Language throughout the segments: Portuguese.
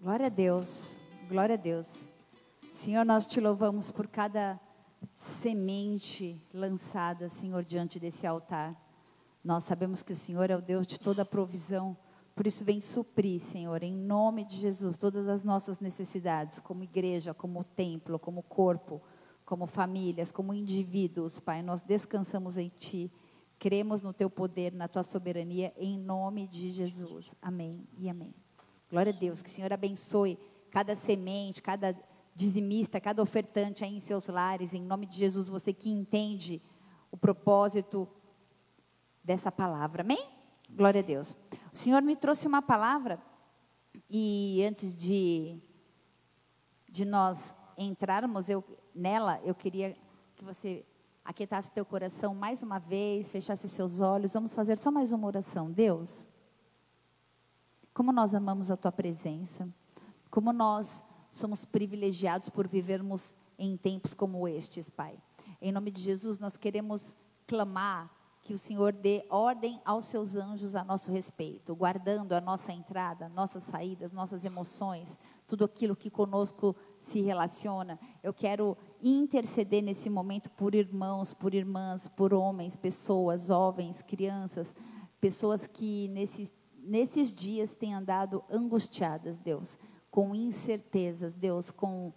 Glória a Deus, glória a Deus. Senhor, nós te louvamos por cada semente lançada, Senhor, diante desse altar. Nós sabemos que o Senhor é o Deus de toda provisão, por isso vem suprir, Senhor, em nome de Jesus, todas as nossas necessidades, como igreja, como templo, como corpo, como famílias, como indivíduos, Pai. Nós descansamos em Ti, cremos no Teu poder, na Tua soberania, em nome de Jesus. Amém e amém. Glória a Deus, que o Senhor abençoe cada semente, cada dizimista, cada ofertante aí em seus lares, em nome de Jesus, você que entende o propósito dessa palavra. Amém? Glória a Deus. O Senhor me trouxe uma palavra e antes de de nós entrarmos eu, nela, eu queria que você aquietasse teu coração mais uma vez, fechasse seus olhos. Vamos fazer só mais uma oração. Deus, como nós amamos a tua presença, como nós somos privilegiados por vivermos em tempos como estes, Pai. Em nome de Jesus, nós queremos clamar que o Senhor dê ordem aos seus anjos a nosso respeito, guardando a nossa entrada, nossas saídas, nossas emoções, tudo aquilo que conosco se relaciona. Eu quero interceder nesse momento por irmãos, por irmãs, por homens, pessoas, jovens, crianças, pessoas que nesse nesses dias têm andado angustiadas, Deus, com incertezas, Deus, com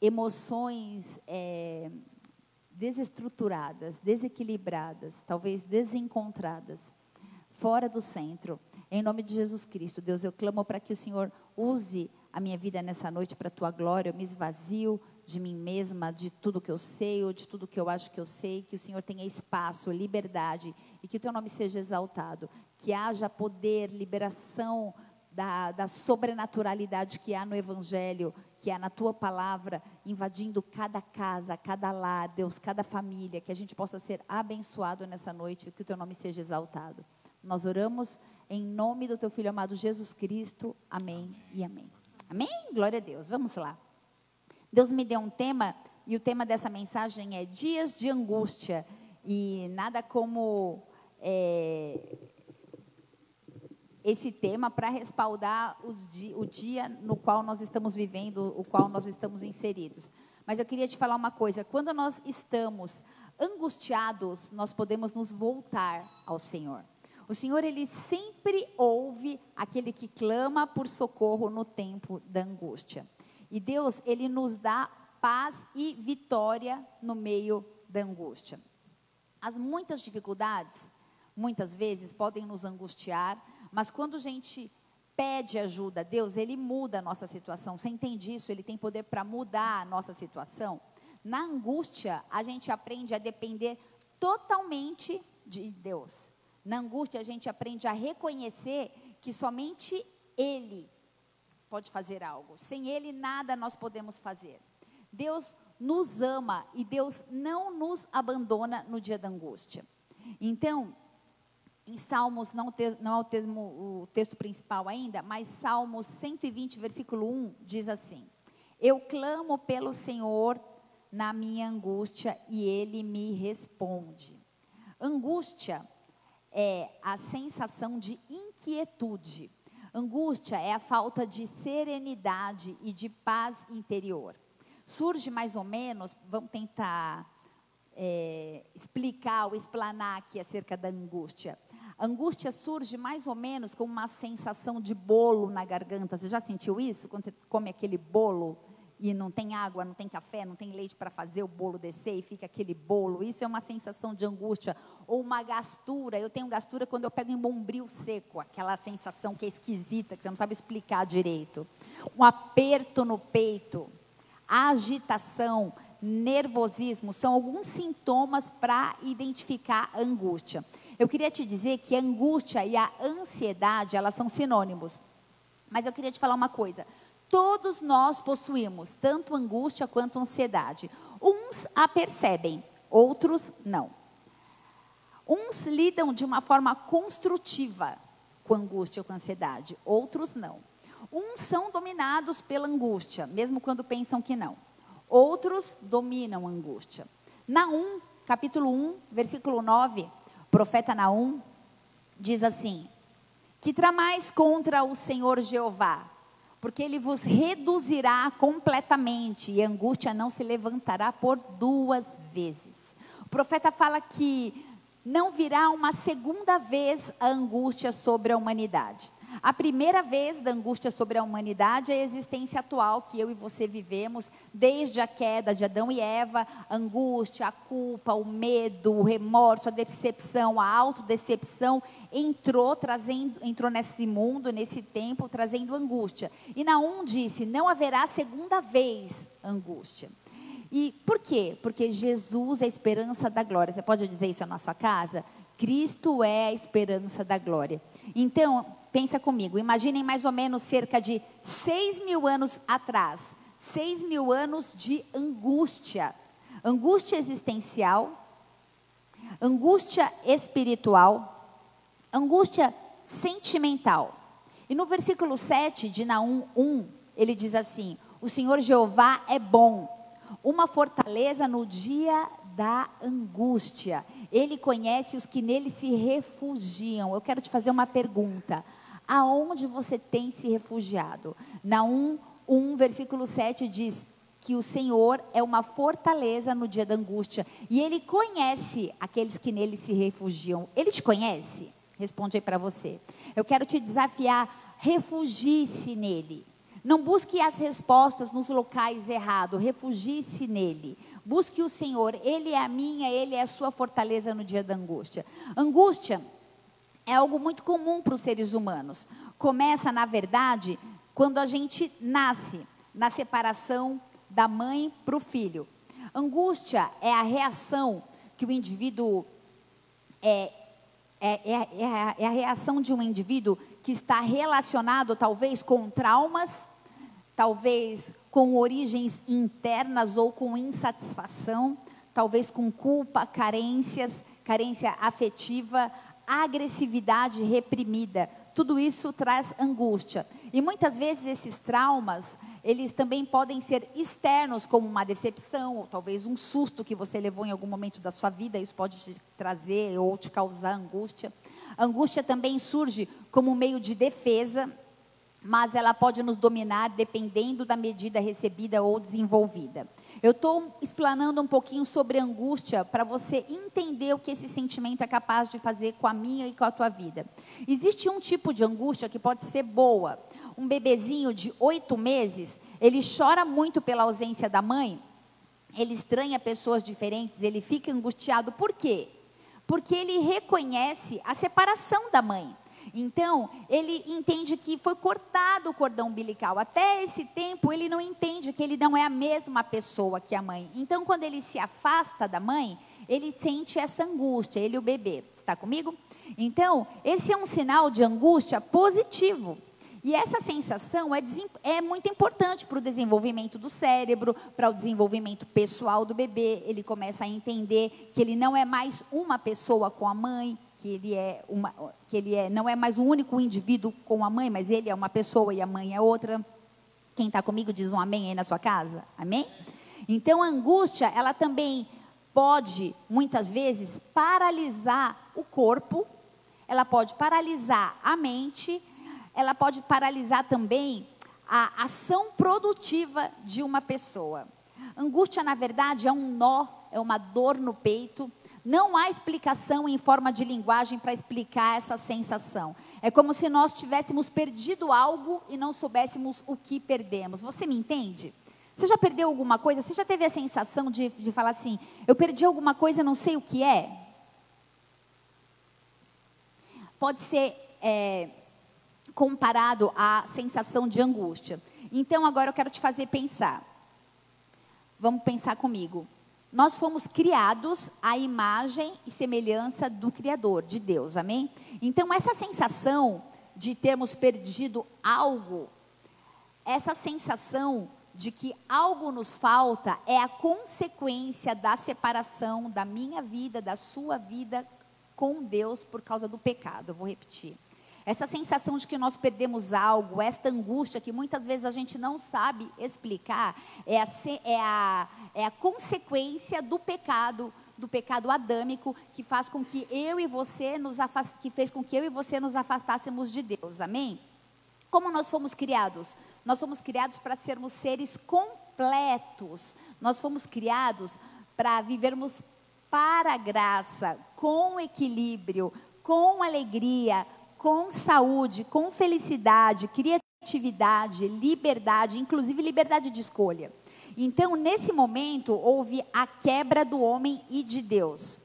emoções é, desestruturadas, desequilibradas, talvez desencontradas, fora do centro. Em nome de Jesus Cristo, Deus, eu clamo para que o Senhor use a minha vida nessa noite para a tua glória. Eu me esvazio de mim mesma, de tudo que eu sei ou de tudo que eu acho que eu sei, que o Senhor tenha espaço, liberdade e que o teu nome seja exaltado, que haja poder, liberação da, da sobrenaturalidade que há no Evangelho, que há na tua palavra, invadindo cada casa, cada lar, Deus, cada família, que a gente possa ser abençoado nessa noite e que o teu nome seja exaltado. Nós oramos em nome do teu filho amado Jesus Cristo. Amém, amém. e amém. Amém? Glória a Deus. Vamos lá. Deus me deu um tema e o tema dessa mensagem é dias de angústia e nada como é, esse tema para respaldar di, o dia no qual nós estamos vivendo, o qual nós estamos inseridos. Mas eu queria te falar uma coisa: quando nós estamos angustiados, nós podemos nos voltar ao Senhor. O Senhor, Ele sempre ouve aquele que clama por socorro no tempo da angústia. E Deus, ele nos dá paz e vitória no meio da angústia. As muitas dificuldades, muitas vezes, podem nos angustiar, mas quando a gente pede ajuda a Deus, Ele muda a nossa situação. Você entende isso? Ele tem poder para mudar a nossa situação. Na angústia, a gente aprende a depender totalmente de Deus. Na angústia, a gente aprende a reconhecer que somente Ele pode fazer algo. Sem Ele, nada nós podemos fazer. Deus nos ama e Deus não nos abandona no dia da angústia. Então, em Salmos, não, te, não é o, termo, o texto principal ainda, mas Salmos 120, versículo 1, diz assim: Eu clamo pelo Senhor na minha angústia e Ele me responde. Angústia é a sensação de inquietude Angústia é a falta de serenidade e de paz interior. Surge mais ou menos, vamos tentar é, explicar ou explanar aqui acerca da angústia. Angústia surge mais ou menos como uma sensação de bolo na garganta. Você já sentiu isso? Quando você come aquele bolo e não tem água, não tem café, não tem leite para fazer o bolo descer e fica aquele bolo. Isso é uma sensação de angústia. Ou uma gastura. Eu tenho gastura quando eu pego um bombril seco, aquela sensação que é esquisita, que você não sabe explicar direito. Um aperto no peito, agitação, nervosismo são alguns sintomas para identificar a angústia. Eu queria te dizer que a angústia e a ansiedade, elas são sinônimos. Mas eu queria te falar uma coisa. Todos nós possuímos tanto angústia quanto ansiedade. Uns a percebem, outros não. Uns lidam de uma forma construtiva com angústia ou com ansiedade, outros não. Uns são dominados pela angústia, mesmo quando pensam que não. Outros dominam a angústia. Naum, capítulo 1, versículo 9, o profeta Naum diz assim: Que tramais contra o Senhor Jeová? Porque ele vos reduzirá completamente, e a angústia não se levantará por duas vezes. O profeta fala que não virá uma segunda vez a angústia sobre a humanidade. A primeira vez da angústia sobre a humanidade é a existência atual que eu e você vivemos, desde a queda de Adão e Eva, a angústia, a culpa, o medo, o remorso, a decepção, a autodecepção entrou trazendo, entrou nesse mundo, nesse tempo, trazendo angústia. E Naum disse: não haverá segunda vez angústia. E por quê? Porque Jesus é a esperança da glória. Você pode dizer isso na sua casa? Cristo é a esperança da glória. Então, pensa comigo, imaginem mais ou menos cerca de seis mil anos atrás, seis mil anos de angústia, angústia existencial, angústia espiritual, angústia sentimental. E no versículo 7 de Naum 1, ele diz assim: O Senhor Jeová é bom uma fortaleza no dia da angústia. Ele conhece os que nele se refugiam. Eu quero te fazer uma pergunta. Aonde você tem se refugiado? Na 1, 1 versículo 7 diz que o Senhor é uma fortaleza no dia da angústia. E Ele conhece aqueles que nele se refugiam. Ele te conhece? Responde aí para você. Eu quero te desafiar. Refugie-se nele. Não busque as respostas nos locais errados, refugie-se nele. Busque o Senhor, Ele é a minha, Ele é a sua fortaleza no dia da angústia. Angústia é algo muito comum para os seres humanos. Começa, na verdade, quando a gente nasce, na separação da mãe para o filho. Angústia é a reação que o indivíduo é, é, é, é, a, é a reação de um indivíduo que está relacionado talvez com traumas talvez com origens internas ou com insatisfação, talvez com culpa, carências, carência afetiva, agressividade reprimida. Tudo isso traz angústia. E muitas vezes esses traumas, eles também podem ser externos, como uma decepção, ou talvez um susto que você levou em algum momento da sua vida, isso pode te trazer ou te causar angústia. Angústia também surge como meio de defesa, mas ela pode nos dominar dependendo da medida recebida ou desenvolvida. Eu estou explanando um pouquinho sobre angústia para você entender o que esse sentimento é capaz de fazer com a minha e com a tua vida. Existe um tipo de angústia que pode ser boa. Um bebezinho de oito meses, ele chora muito pela ausência da mãe, ele estranha pessoas diferentes, ele fica angustiado. Por quê? Porque ele reconhece a separação da mãe. Então, ele entende que foi cortado o cordão umbilical. Até esse tempo, ele não entende que ele não é a mesma pessoa que a mãe. Então, quando ele se afasta da mãe, ele sente essa angústia, ele e o bebê. Está comigo? Então, esse é um sinal de angústia positivo. E essa sensação é, é muito importante para o desenvolvimento do cérebro, para o desenvolvimento pessoal do bebê. Ele começa a entender que ele não é mais uma pessoa com a mãe, que ele é uma, que ele é, não é mais o único indivíduo com a mãe, mas ele é uma pessoa e a mãe é outra. Quem está comigo diz um amém aí na sua casa? Amém? Então a angústia, ela também pode, muitas vezes, paralisar o corpo, ela pode paralisar a mente, ela pode paralisar também a ação produtiva de uma pessoa. Angústia, na verdade, é um nó, é uma dor no peito, não há explicação em forma de linguagem para explicar essa sensação. É como se nós tivéssemos perdido algo e não soubéssemos o que perdemos. Você me entende? Você já perdeu alguma coisa? Você já teve a sensação de, de falar assim: eu perdi alguma coisa, não sei o que é? Pode ser é, comparado à sensação de angústia. Então, agora eu quero te fazer pensar. Vamos pensar comigo. Nós fomos criados à imagem e semelhança do Criador, de Deus, amém? Então, essa sensação de termos perdido algo, essa sensação de que algo nos falta, é a consequência da separação da minha vida, da sua vida com Deus por causa do pecado. Eu vou repetir. Essa sensação de que nós perdemos algo, esta angústia que muitas vezes a gente não sabe explicar, é a, é a, é a consequência do pecado, do pecado adâmico que faz com que eu e você nos afast... que fez com que eu e você nos afastássemos de Deus. Amém? Como nós fomos criados? Nós fomos criados para sermos seres completos. Nós fomos criados para vivermos para a graça, com equilíbrio, com alegria, com saúde, com felicidade, criatividade, liberdade, inclusive liberdade de escolha. Então, nesse momento, houve a quebra do homem e de Deus.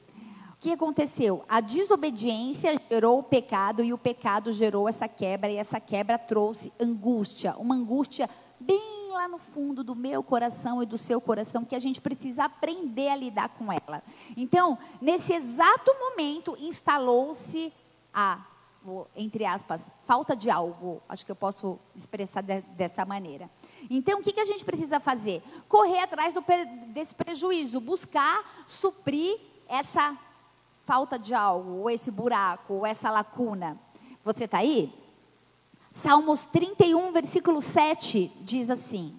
O que aconteceu? A desobediência gerou o pecado e o pecado gerou essa quebra e essa quebra trouxe angústia, uma angústia bem lá no fundo do meu coração e do seu coração que a gente precisa aprender a lidar com ela. Então, nesse exato momento instalou-se a entre aspas, falta de algo, acho que eu posso expressar de, dessa maneira. Então, o que, que a gente precisa fazer? Correr atrás do, desse prejuízo, buscar suprir essa falta de algo, ou esse buraco, ou essa lacuna. Você está aí? Salmos 31, versículo 7 diz assim: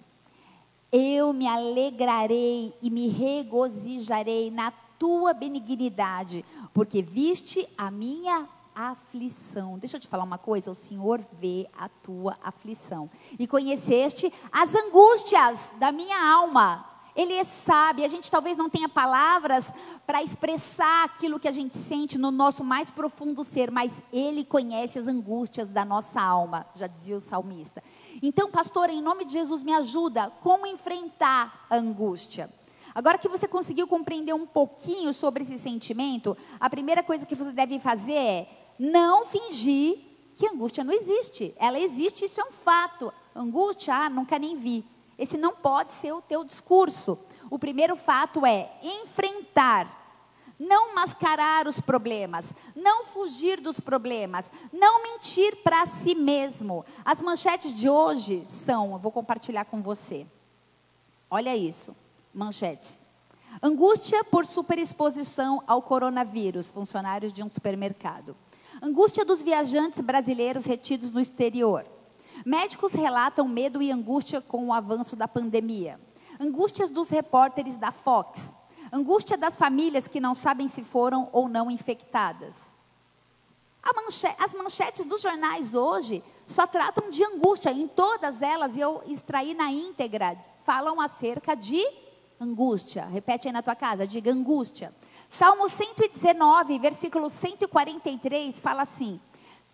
Eu me alegrarei e me regozijarei na tua benignidade, porque viste a minha aflição. Deixa eu te falar uma coisa: o Senhor vê a tua aflição. E conheceste as angústias da minha alma. Ele é sabe, a gente talvez não tenha palavras para expressar aquilo que a gente sente no nosso mais profundo ser, mas Ele conhece as angústias da nossa alma, já dizia o salmista. Então, pastor, em nome de Jesus, me ajuda como enfrentar a angústia. Agora que você conseguiu compreender um pouquinho sobre esse sentimento, a primeira coisa que você deve fazer é não fingir que angústia não existe. Ela existe, isso é um fato. Angústia, ah, nunca nem vi. Esse não pode ser o teu discurso. O primeiro fato é enfrentar, não mascarar os problemas, não fugir dos problemas, não mentir para si mesmo. As manchetes de hoje são, eu vou compartilhar com você. Olha isso, manchetes. Angústia por superexposição ao coronavírus, funcionários de um supermercado. Angústia dos viajantes brasileiros retidos no exterior. Médicos relatam medo e angústia com o avanço da pandemia. Angústias dos repórteres da Fox. Angústia das famílias que não sabem se foram ou não infectadas. as manchetes dos jornais hoje só tratam de angústia. Em todas elas, eu extraí na íntegra, falam acerca de angústia. Repete aí na tua casa, diga angústia. Salmo 119, versículo 143 fala assim: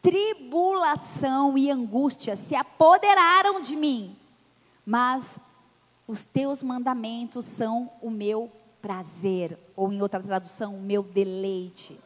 Tribulação e angústia se apoderaram de mim, mas os teus mandamentos são o meu prazer, ou em outra tradução, o meu deleite.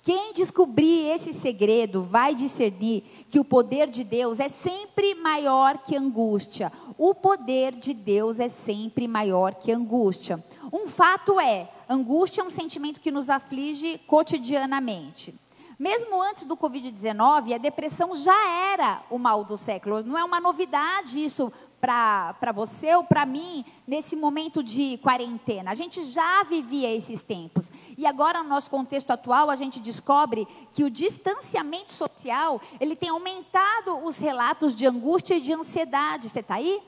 Quem descobrir esse segredo vai discernir que o poder de Deus é sempre maior que angústia. O poder de Deus é sempre maior que angústia. Um fato é, angústia é um sentimento que nos aflige cotidianamente. Mesmo antes do Covid-19, a depressão já era o mal do século. Não é uma novidade isso para você ou para mim nesse momento de quarentena. A gente já vivia esses tempos. E agora, no nosso contexto atual, a gente descobre que o distanciamento social ele tem aumentado os relatos de angústia e de ansiedade. Você está aí?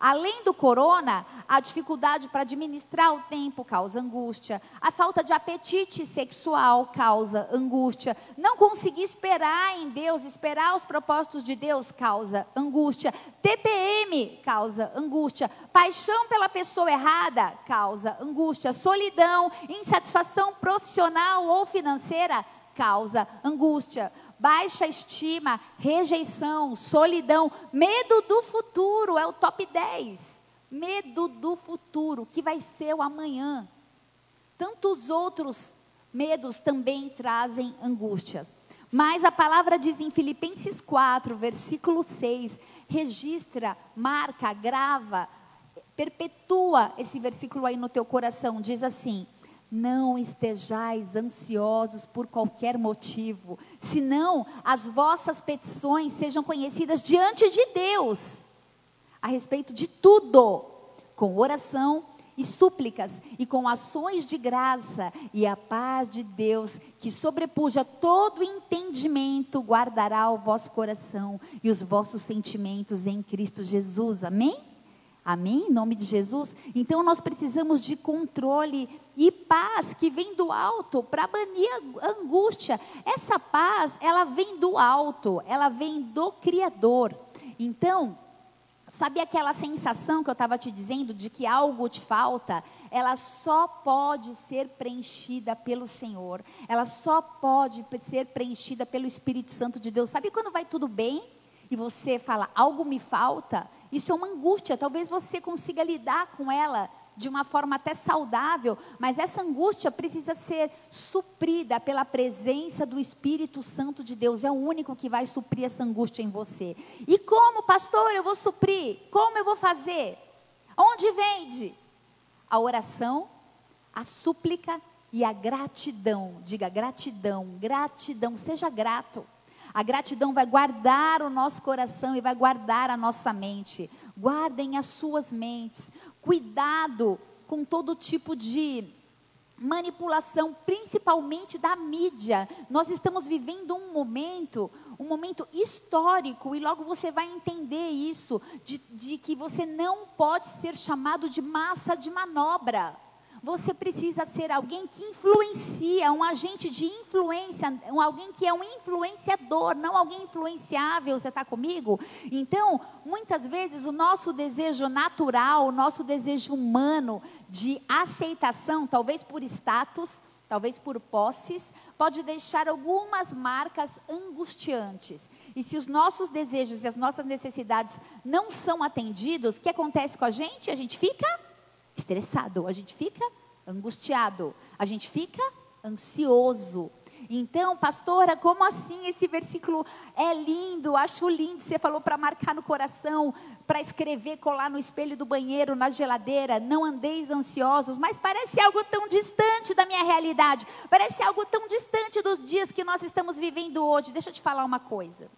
Além do corona, a dificuldade para administrar o tempo causa angústia, a falta de apetite sexual causa angústia, não conseguir esperar em Deus, esperar os propósitos de Deus causa angústia, TPM causa angústia, paixão pela pessoa errada causa angústia, solidão, insatisfação profissional ou financeira causa angústia baixa estima, rejeição, solidão, medo do futuro, é o top 10. Medo do futuro, que vai ser o amanhã. Tantos outros medos também trazem angústias. Mas a palavra diz em Filipenses 4, versículo 6, registra, marca, grava, perpetua esse versículo aí no teu coração. Diz assim: não estejais ansiosos por qualquer motivo, senão as vossas petições sejam conhecidas diante de Deus, a respeito de tudo, com oração e súplicas e com ações de graça, e a paz de Deus, que sobrepuja todo entendimento, guardará o vosso coração e os vossos sentimentos em Cristo Jesus. Amém? Amém? Em nome de Jesus? Então nós precisamos de controle e paz que vem do alto para banir a angústia. Essa paz, ela vem do alto, ela vem do Criador. Então, Sabe aquela sensação que eu estava te dizendo de que algo te falta? Ela só pode ser preenchida pelo Senhor. Ela só pode ser preenchida pelo Espírito Santo de Deus. Sabe quando vai tudo bem e você fala, algo me falta? Isso é uma angústia. Talvez você consiga lidar com ela de uma forma até saudável, mas essa angústia precisa ser suprida pela presença do Espírito Santo de Deus. É o único que vai suprir essa angústia em você. E como, pastor, eu vou suprir? Como eu vou fazer? Onde vende? A oração, a súplica e a gratidão. Diga gratidão, gratidão, seja grato. A gratidão vai guardar o nosso coração e vai guardar a nossa mente. Guardem as suas mentes cuidado com todo tipo de manipulação, principalmente da mídia. Nós estamos vivendo um momento, um momento histórico, e logo você vai entender isso, de, de que você não pode ser chamado de massa de manobra. Você precisa ser alguém que influencia, um agente de influência, um, alguém que é um influenciador, não alguém influenciável. Você está comigo? Então, muitas vezes o nosso desejo natural, o nosso desejo humano de aceitação, talvez por status, talvez por posses, pode deixar algumas marcas angustiantes. E se os nossos desejos e as nossas necessidades não são atendidos, o que acontece com a gente? A gente fica estressado, a gente fica angustiado, a gente fica ansioso. Então, pastora, como assim esse versículo é lindo? Acho lindo. Você falou para marcar no coração, para escrever, colar no espelho do banheiro, na geladeira. Não andeis ansiosos, mas parece algo tão distante da minha realidade. Parece algo tão distante dos dias que nós estamos vivendo hoje. Deixa eu te falar uma coisa.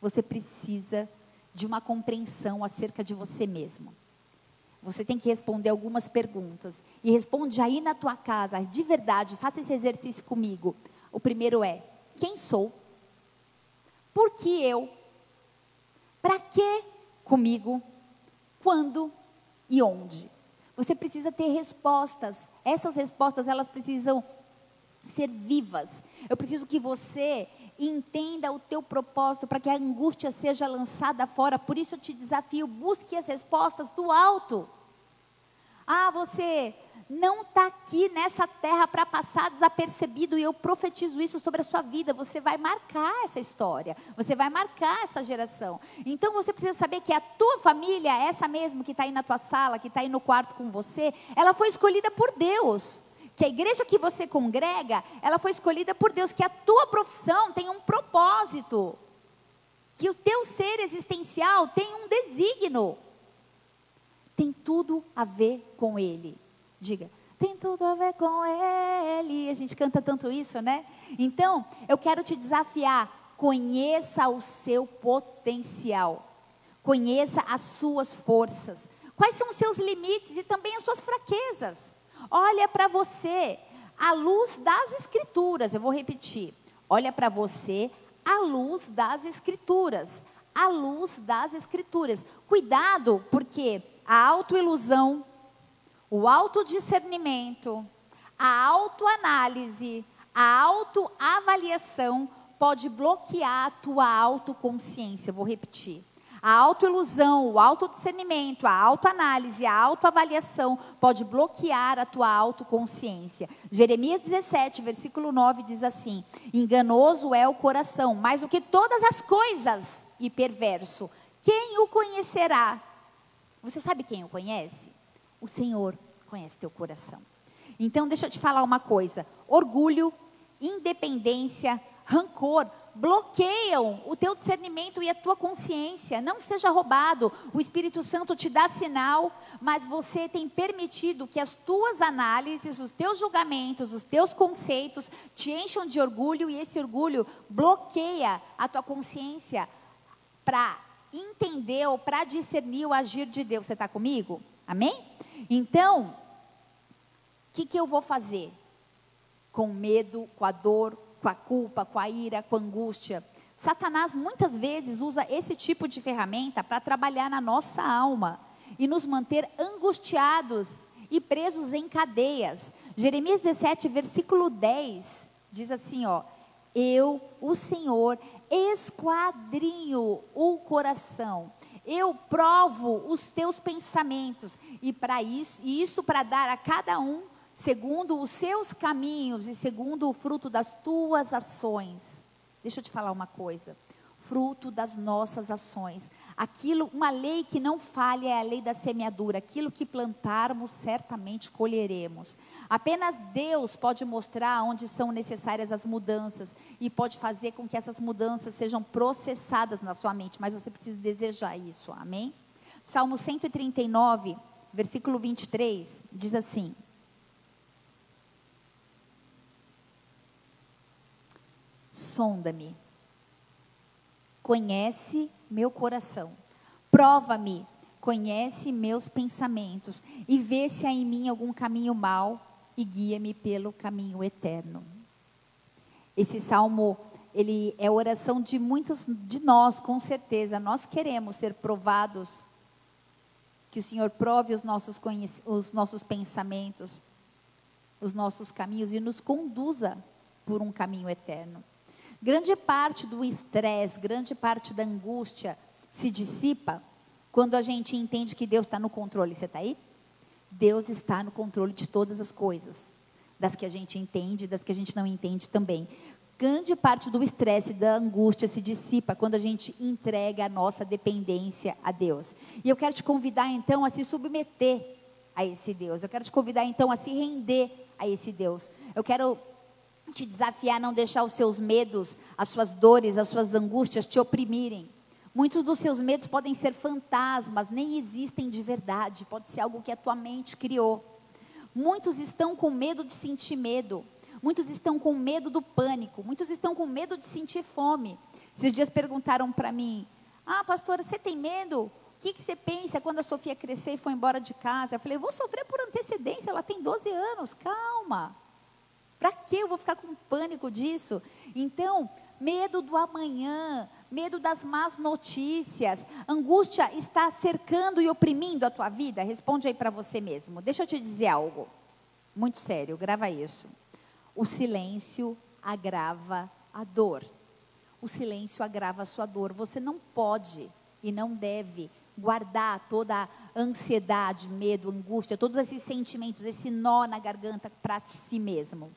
Você precisa de uma compreensão acerca de você mesmo. Você tem que responder algumas perguntas. E responde aí na tua casa, de verdade, faça esse exercício comigo. O primeiro é: quem sou? Por que eu? Para que comigo? Quando e onde? Você precisa ter respostas. Essas respostas, elas precisam ser vivas. Eu preciso que você entenda o teu propósito para que a angústia seja lançada fora. Por isso eu te desafio, busque as respostas do alto. Ah, você não está aqui nessa terra para passar desapercebido e eu profetizo isso sobre a sua vida. Você vai marcar essa história, você vai marcar essa geração. Então você precisa saber que a tua família, essa mesmo que está aí na tua sala, que está aí no quarto com você, ela foi escolhida por Deus que a igreja que você congrega, ela foi escolhida por Deus, que a tua profissão tem um propósito, que o teu ser existencial tem um desígnio. Tem tudo a ver com Ele. Diga, tem tudo a ver com Ele. A gente canta tanto isso, né? Então, eu quero te desafiar. Conheça o seu potencial. Conheça as suas forças. Quais são os seus limites e também as suas fraquezas olha para você à luz das Escrituras. Eu vou repetir. Olha para você à luz das Escrituras. À luz das Escrituras. Cuidado, porque a autoilusão, o autodiscernimento, a autoanálise, a autoavaliação pode bloquear a tua autoconsciência. Vou repetir. A autoilusão, o autodiscernimento, a autoanálise, a autoavaliação pode bloquear a tua autoconsciência. Jeremias 17, versículo 9 diz assim: Enganoso é o coração, mais do que todas as coisas, e perverso. Quem o conhecerá? Você sabe quem o conhece? O Senhor conhece teu coração. Então, deixa eu te falar uma coisa: orgulho, independência, rancor bloqueiam o teu discernimento e a tua consciência. Não seja roubado. O Espírito Santo te dá sinal, mas você tem permitido que as tuas análises, os teus julgamentos, os teus conceitos te encham de orgulho e esse orgulho bloqueia a tua consciência para entender ou para discernir o agir de Deus. Você está comigo? Amém? Então, o que, que eu vou fazer? Com medo, com a dor, com a culpa, com a ira, com a angústia. Satanás muitas vezes usa esse tipo de ferramenta para trabalhar na nossa alma e nos manter angustiados e presos em cadeias. Jeremias 17, versículo 10, diz assim, ó: Eu, o Senhor, esquadrinho o coração. Eu provo os teus pensamentos e para isso, e isso para dar a cada um segundo os seus caminhos e segundo o fruto das tuas ações. Deixa eu te falar uma coisa fruto das nossas ações. Aquilo, uma lei que não falha é a lei da semeadura. Aquilo que plantarmos, certamente colheremos. Apenas Deus pode mostrar onde são necessárias as mudanças e pode fazer com que essas mudanças sejam processadas na sua mente, mas você precisa desejar isso. Amém? Salmo 139, versículo 23, diz assim: Sonda-me conhece meu coração. Prova-me, conhece meus pensamentos e vê se há em mim algum caminho mau e guia-me pelo caminho eterno. Esse salmo, ele é oração de muitos de nós, com certeza. Nós queremos ser provados, que o Senhor prove os nossos, os nossos pensamentos, os nossos caminhos e nos conduza por um caminho eterno. Grande parte do estresse, grande parte da angústia se dissipa quando a gente entende que Deus está no controle. Você está aí? Deus está no controle de todas as coisas, das que a gente entende, das que a gente não entende também. Grande parte do estresse, da angústia se dissipa quando a gente entrega a nossa dependência a Deus. E eu quero te convidar então a se submeter a esse Deus. Eu quero te convidar então a se render a esse Deus. Eu quero te desafiar a não deixar os seus medos, as suas dores, as suas angústias te oprimirem. Muitos dos seus medos podem ser fantasmas, nem existem de verdade, pode ser algo que a tua mente criou. Muitos estão com medo de sentir medo, muitos estão com medo do pânico, muitos estão com medo de sentir fome. Esses dias perguntaram para mim: Ah, pastora, você tem medo? O que, que você pensa quando a Sofia crescer e for embora de casa? Eu falei: Vou sofrer por antecedência, ela tem 12 anos, calma. Para que eu vou ficar com pânico disso? Então, medo do amanhã, medo das más notícias, angústia está cercando e oprimindo a tua vida? Responde aí para você mesmo. Deixa eu te dizer algo. Muito sério, grava isso. O silêncio agrava a dor. O silêncio agrava a sua dor. Você não pode e não deve guardar toda a ansiedade, medo, angústia, todos esses sentimentos, esse nó na garganta para si mesmo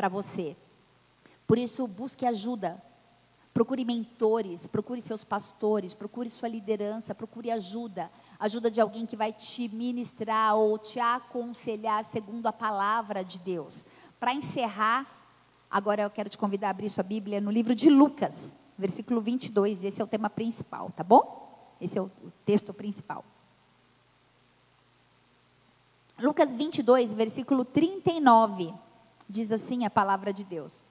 para você. Por isso, busque ajuda. Procure mentores, procure seus pastores, procure sua liderança, procure ajuda. Ajuda de alguém que vai te ministrar ou te aconselhar segundo a palavra de Deus. Para encerrar, agora eu quero te convidar a abrir sua Bíblia no livro de Lucas, versículo 22. Esse é o tema principal, tá bom? Esse é o texto principal. Lucas 22, versículo 39. Diz assim a palavra de Deus.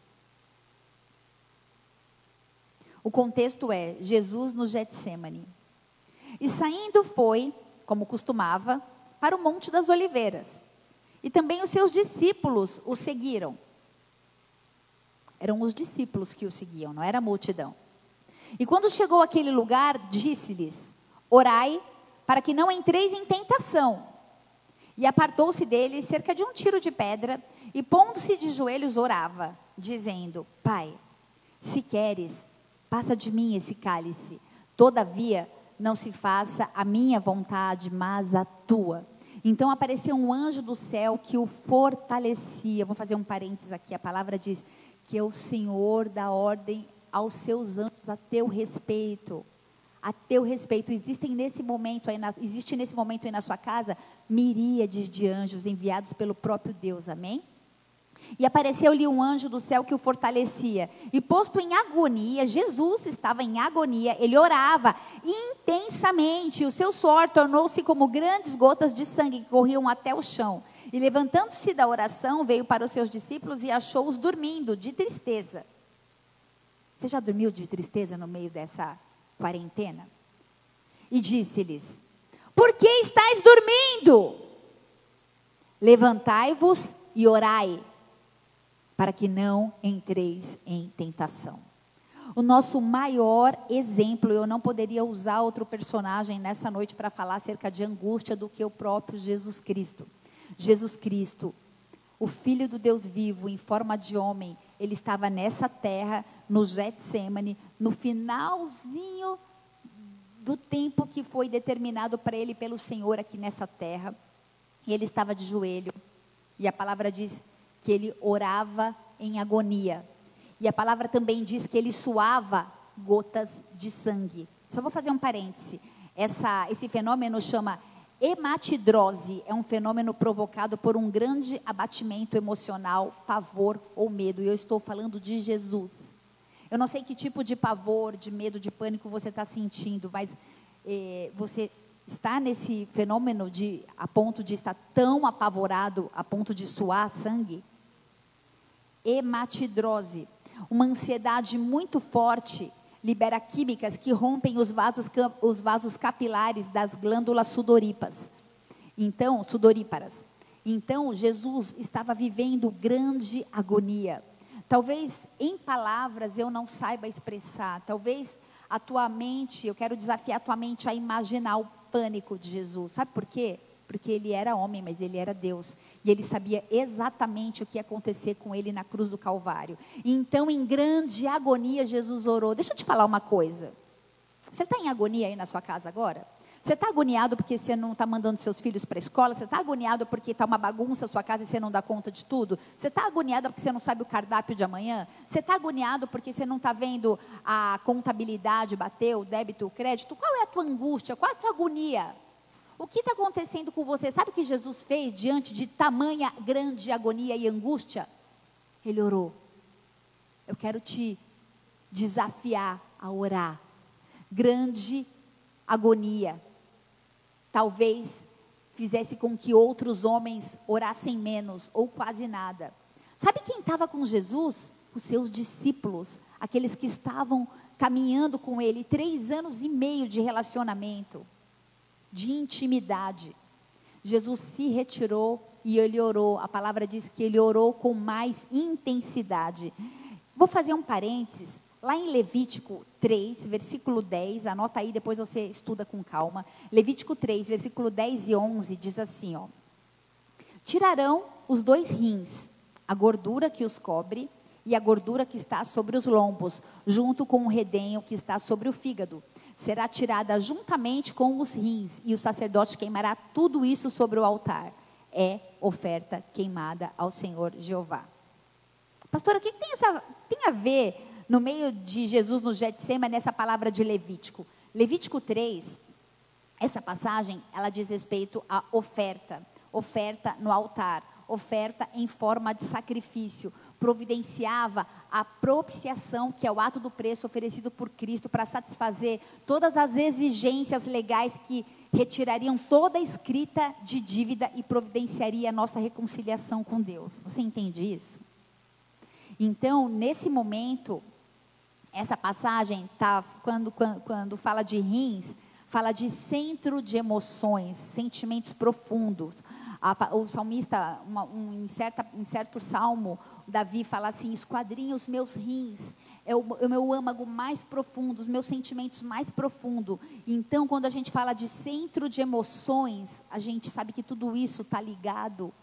O contexto é Jesus no Getsemane. E saindo foi, como costumava, para o Monte das Oliveiras. E também os seus discípulos o seguiram. Eram os discípulos que o seguiam, não era a multidão. E quando chegou àquele lugar, disse-lhes: Orai para que não entreis em tentação. E apartou-se dele cerca de um tiro de pedra e pondo-se de joelhos orava, dizendo: Pai, se queres, passa de mim esse cálice. Todavia, não se faça a minha vontade, mas a tua. Então apareceu um anjo do céu que o fortalecia. Vou fazer um parênteses aqui. A palavra diz que é o Senhor dá ordem aos seus anjos a teu respeito. A teu respeito. Existem nesse momento aí na, existe nesse momento aí na sua casa miríades de anjos enviados pelo próprio Deus. Amém? E apareceu-lhe um anjo do céu que o fortalecia. E posto em agonia, Jesus estava em agonia, ele orava intensamente, e o seu suor tornou-se como grandes gotas de sangue que corriam até o chão. E levantando-se da oração, veio para os seus discípulos e achou-os dormindo, de tristeza. Você já dormiu de tristeza no meio dessa quarentena? E disse-lhes: Por que estáis dormindo? Levantai-vos e orai para que não entreis em tentação. O nosso maior exemplo, eu não poderia usar outro personagem nessa noite para falar acerca de angústia do que o próprio Jesus Cristo. Jesus Cristo, o Filho do Deus vivo, em forma de homem, ele estava nessa terra, no Getsemane, no finalzinho do tempo que foi determinado para ele pelo Senhor aqui nessa terra. E ele estava de joelho. E a palavra diz que ele orava em agonia. E a palavra também diz que ele suava gotas de sangue. Só vou fazer um parêntese. Essa, esse fenômeno chama hematidrose. É um fenômeno provocado por um grande abatimento emocional, pavor ou medo. E eu estou falando de Jesus. Eu não sei que tipo de pavor, de medo, de pânico você está sentindo, mas eh, você está nesse fenômeno de a ponto de estar tão apavorado, a ponto de suar sangue? Hematidrose, uma ansiedade muito forte libera químicas que rompem os vasos, os vasos capilares das glândulas sudoríparas. Então, sudoríparas. Então, Jesus estava vivendo grande agonia. Talvez em palavras eu não saiba expressar, talvez a tua mente, eu quero desafiar a tua mente a imaginar o pânico de Jesus. Sabe por quê? Porque ele era homem, mas ele era Deus. E ele sabia exatamente o que ia acontecer com ele na cruz do Calvário. Então, em grande agonia, Jesus orou. Deixa eu te falar uma coisa. Você está em agonia aí na sua casa agora? Você está agoniado porque você não está mandando seus filhos para a escola? Você está agoniado porque está uma bagunça a sua casa e você não dá conta de tudo? Você está agoniado porque você não sabe o cardápio de amanhã? Você está agoniado porque você não está vendo a contabilidade bater, o débito, o crédito? Qual é a tua angústia? Qual é a tua agonia? O que está acontecendo com você? Sabe o que Jesus fez diante de tamanha grande agonia e angústia? Ele orou. Eu quero te desafiar a orar. Grande agonia, talvez fizesse com que outros homens orassem menos ou quase nada. Sabe quem estava com Jesus? Os seus discípulos, aqueles que estavam caminhando com ele, três anos e meio de relacionamento, de intimidade. Jesus se retirou e ele orou. A palavra diz que ele orou com mais intensidade. Vou fazer um parênteses. Lá em Levítico 3, versículo 10, anota aí, depois você estuda com calma. Levítico 3, versículo 10 e 11 diz assim, ó: Tirarão os dois rins, a gordura que os cobre e a gordura que está sobre os lombos, junto com o redenho que está sobre o fígado. Será tirada juntamente com os rins, e o sacerdote queimará tudo isso sobre o altar. É oferta queimada ao Senhor Jeová. Pastora, o que, tem, essa, tem a ver no meio de Jesus no Getsemane, nessa palavra de Levítico. Levítico 3, essa passagem, ela diz respeito à oferta. Oferta no altar, oferta em forma de sacrifício. Providenciava a propiciação, que é o ato do preço oferecido por Cristo para satisfazer todas as exigências legais que retirariam toda a escrita de dívida e providenciaria a nossa reconciliação com Deus. Você entende isso? Então, nesse momento, essa passagem tá quando, quando, quando fala de rins, fala de centro de emoções, sentimentos profundos. A, o salmista, uma, um, em, certa, em certo salmo, Davi fala assim: esquadrinha os meus rins, é o, é o meu âmago mais profundo, os meus sentimentos mais profundos. Então, quando a gente fala de centro de emoções, a gente sabe que tudo isso está ligado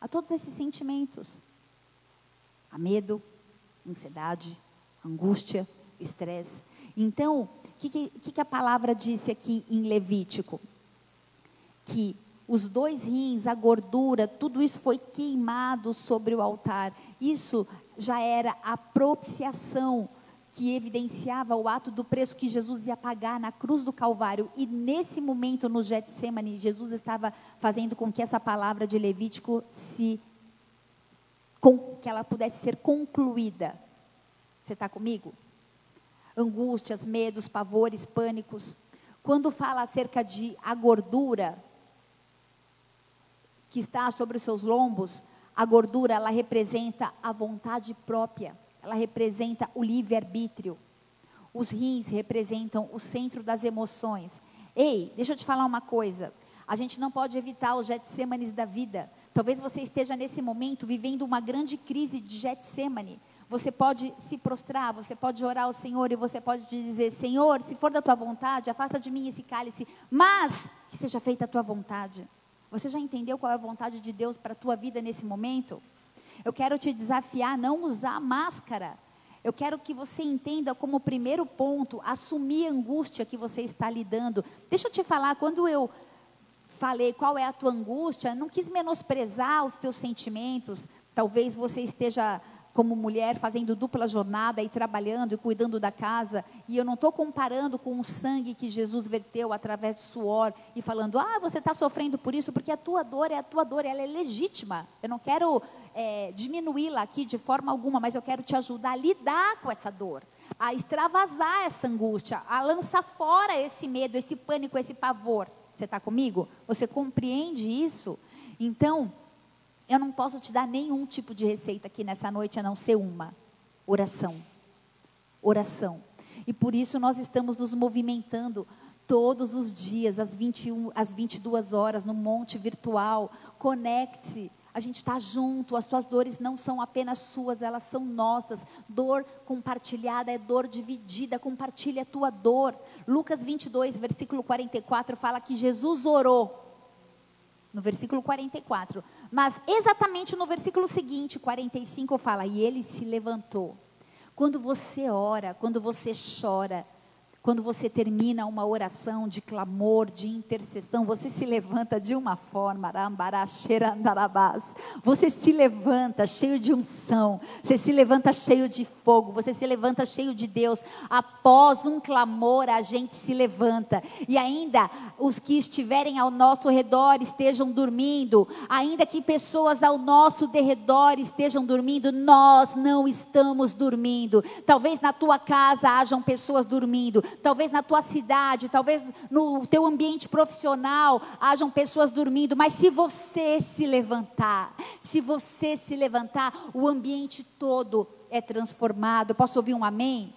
a todos esses sentimentos: a medo, ansiedade, angústia, estresse. Então, o que, que, que a palavra disse aqui em Levítico? Que os dois rins, a gordura, tudo isso foi queimado sobre o altar. Isso já era a propiciação que evidenciava o ato do preço que Jesus ia pagar na cruz do Calvário. E nesse momento, no Getsemane, Jesus estava fazendo com que essa palavra de Levítico se com, que ela pudesse ser concluída. Você está comigo? Angústias, medos, pavores, pânicos. Quando fala acerca de a gordura que está sobre os seus lombos, a gordura ela representa a vontade própria, ela representa o livre-arbítrio. Os rins representam o centro das emoções. Ei, deixa eu te falar uma coisa. A gente não pode evitar os Getsêmanes da vida. Talvez você esteja nesse momento vivendo uma grande crise de Getsemane. Você pode se prostrar, você pode orar ao Senhor e você pode dizer: Senhor, se for da tua vontade, afasta de mim esse cálice, mas que seja feita a tua vontade. Você já entendeu qual é a vontade de Deus para a tua vida nesse momento? Eu quero te desafiar a não usar máscara. Eu quero que você entenda como primeiro ponto, assumir a angústia que você está lidando. Deixa eu te falar, quando eu falei qual é a tua angústia, não quis menosprezar os teus sentimentos. Talvez você esteja como mulher fazendo dupla jornada e trabalhando e cuidando da casa, e eu não estou comparando com o sangue que Jesus verteu através de suor e falando, ah, você está sofrendo por isso, porque a tua dor é a tua dor, ela é legítima. Eu não quero é, diminuí-la aqui de forma alguma, mas eu quero te ajudar a lidar com essa dor, a extravasar essa angústia, a lançar fora esse medo, esse pânico, esse pavor. Você está comigo? Você compreende isso? Então, eu não posso te dar nenhum tipo de receita aqui nessa noite a não ser uma: oração. Oração. E por isso nós estamos nos movimentando todos os dias, às, 21, às 22 horas, no monte virtual. Conecte-se. A gente está junto, as suas dores não são apenas suas, elas são nossas. Dor compartilhada é dor dividida, compartilha a tua dor. Lucas 22, versículo 44, fala que Jesus orou no versículo 44. Mas exatamente no versículo seguinte, 45, fala: E ele se levantou. Quando você ora, quando você chora, quando você termina uma oração de clamor, de intercessão, você se levanta de uma forma, você se levanta cheio de unção, você se levanta cheio de fogo, você se levanta cheio de Deus. Após um clamor, a gente se levanta. E ainda os que estiverem ao nosso redor estejam dormindo, ainda que pessoas ao nosso derredor estejam dormindo, nós não estamos dormindo. Talvez na tua casa hajam pessoas dormindo, talvez na tua cidade, talvez no teu ambiente profissional hajam pessoas dormindo, mas se você se levantar, se você se levantar, o ambiente todo é transformado. Posso ouvir um amém?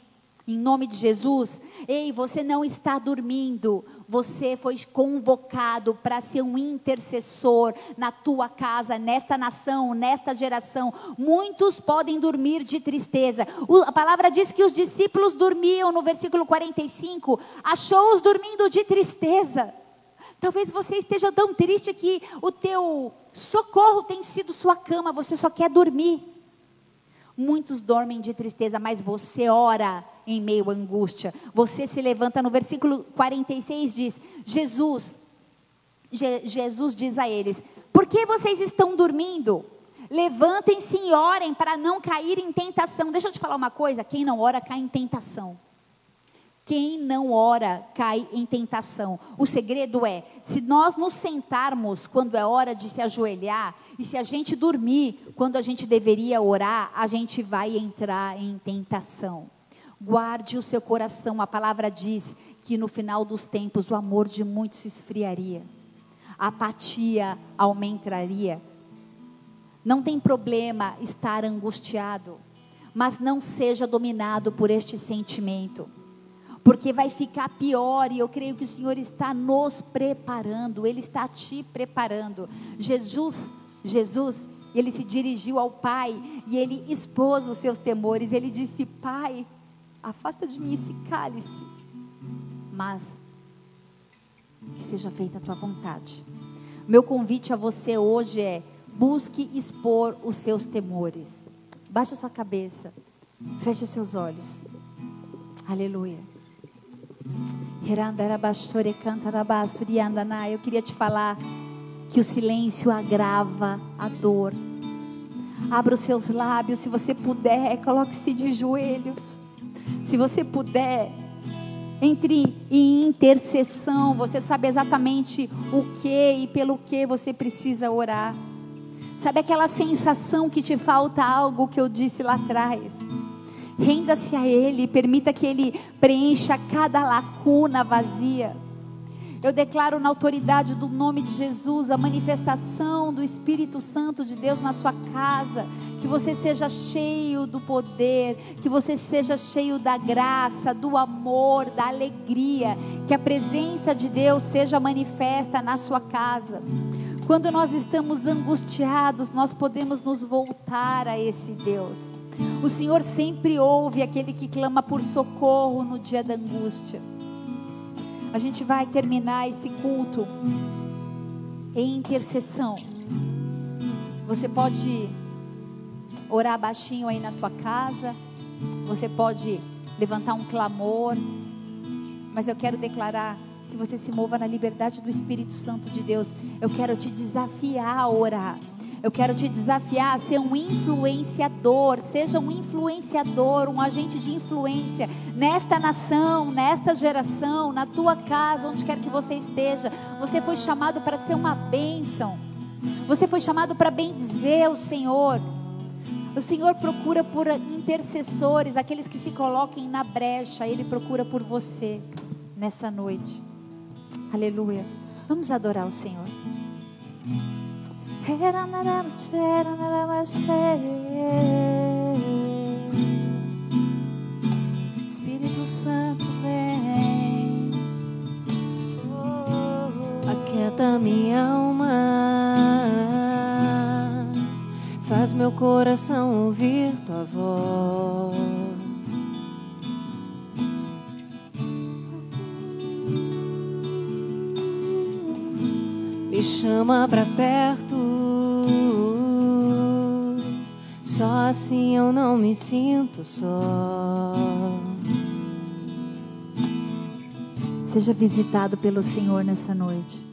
Em nome de Jesus. Ei, você não está dormindo, você foi convocado para ser um intercessor na tua casa, nesta nação, nesta geração. Muitos podem dormir de tristeza. O, a palavra diz que os discípulos dormiam, no versículo 45, achou-os dormindo de tristeza. Talvez você esteja tão triste que o teu socorro tem sido sua cama, você só quer dormir. Muitos dormem de tristeza, mas você ora em meio à angústia. Você se levanta no versículo 46 diz: Jesus, Je Jesus diz a eles: Por que vocês estão dormindo? Levantem-se e orem para não cair em tentação. Deixa eu te falar uma coisa: quem não ora cai em tentação. Quem não ora cai em tentação. O segredo é, se nós nos sentarmos quando é hora de se ajoelhar, e se a gente dormir quando a gente deveria orar, a gente vai entrar em tentação. Guarde o seu coração, a palavra diz que no final dos tempos o amor de muitos se esfriaria, a apatia aumentaria. Não tem problema estar angustiado, mas não seja dominado por este sentimento porque vai ficar pior e eu creio que o Senhor está nos preparando, Ele está te preparando. Jesus, Jesus, ele se dirigiu ao Pai e ele expôs os seus temores. Ele disse: Pai, afasta de mim esse cálice, mas que seja feita a tua vontade. Meu convite a você hoje é: busque expor os seus temores. Baixe a sua cabeça, feche os seus olhos. Aleluia. Eu queria te falar que o silêncio agrava a dor. Abra os seus lábios, se você puder, coloque-se de joelhos. Se você puder, entre em intercessão, você sabe exatamente o que e pelo que você precisa orar. Sabe aquela sensação que te falta algo que eu disse lá atrás? Renda-se a Ele, permita que Ele preencha cada lacuna vazia. Eu declaro na autoridade do nome de Jesus a manifestação do Espírito Santo de Deus na sua casa. Que você seja cheio do poder, que você seja cheio da graça, do amor, da alegria. Que a presença de Deus seja manifesta na sua casa. Quando nós estamos angustiados, nós podemos nos voltar a esse Deus. O Senhor sempre ouve aquele que clama por socorro no dia da angústia. A gente vai terminar esse culto em intercessão. Você pode orar baixinho aí na tua casa. Você pode levantar um clamor. Mas eu quero declarar que você se mova na liberdade do Espírito Santo de Deus. Eu quero te desafiar a orar. Eu quero te desafiar a ser um influenciador. Seja um influenciador, um agente de influência nesta nação, nesta geração, na tua casa, onde quer que você esteja. Você foi chamado para ser uma bênção. Você foi chamado para bendizer o Senhor. O Senhor procura por intercessores, aqueles que se coloquem na brecha. Ele procura por você nessa noite. Aleluia. Vamos adorar o Senhor. Espírito Santo vem. Aquieta minha alma, faz meu coração ouvir tua voz. Me chama pra perto. Só assim eu não me sinto só. Seja visitado pelo Senhor nessa noite.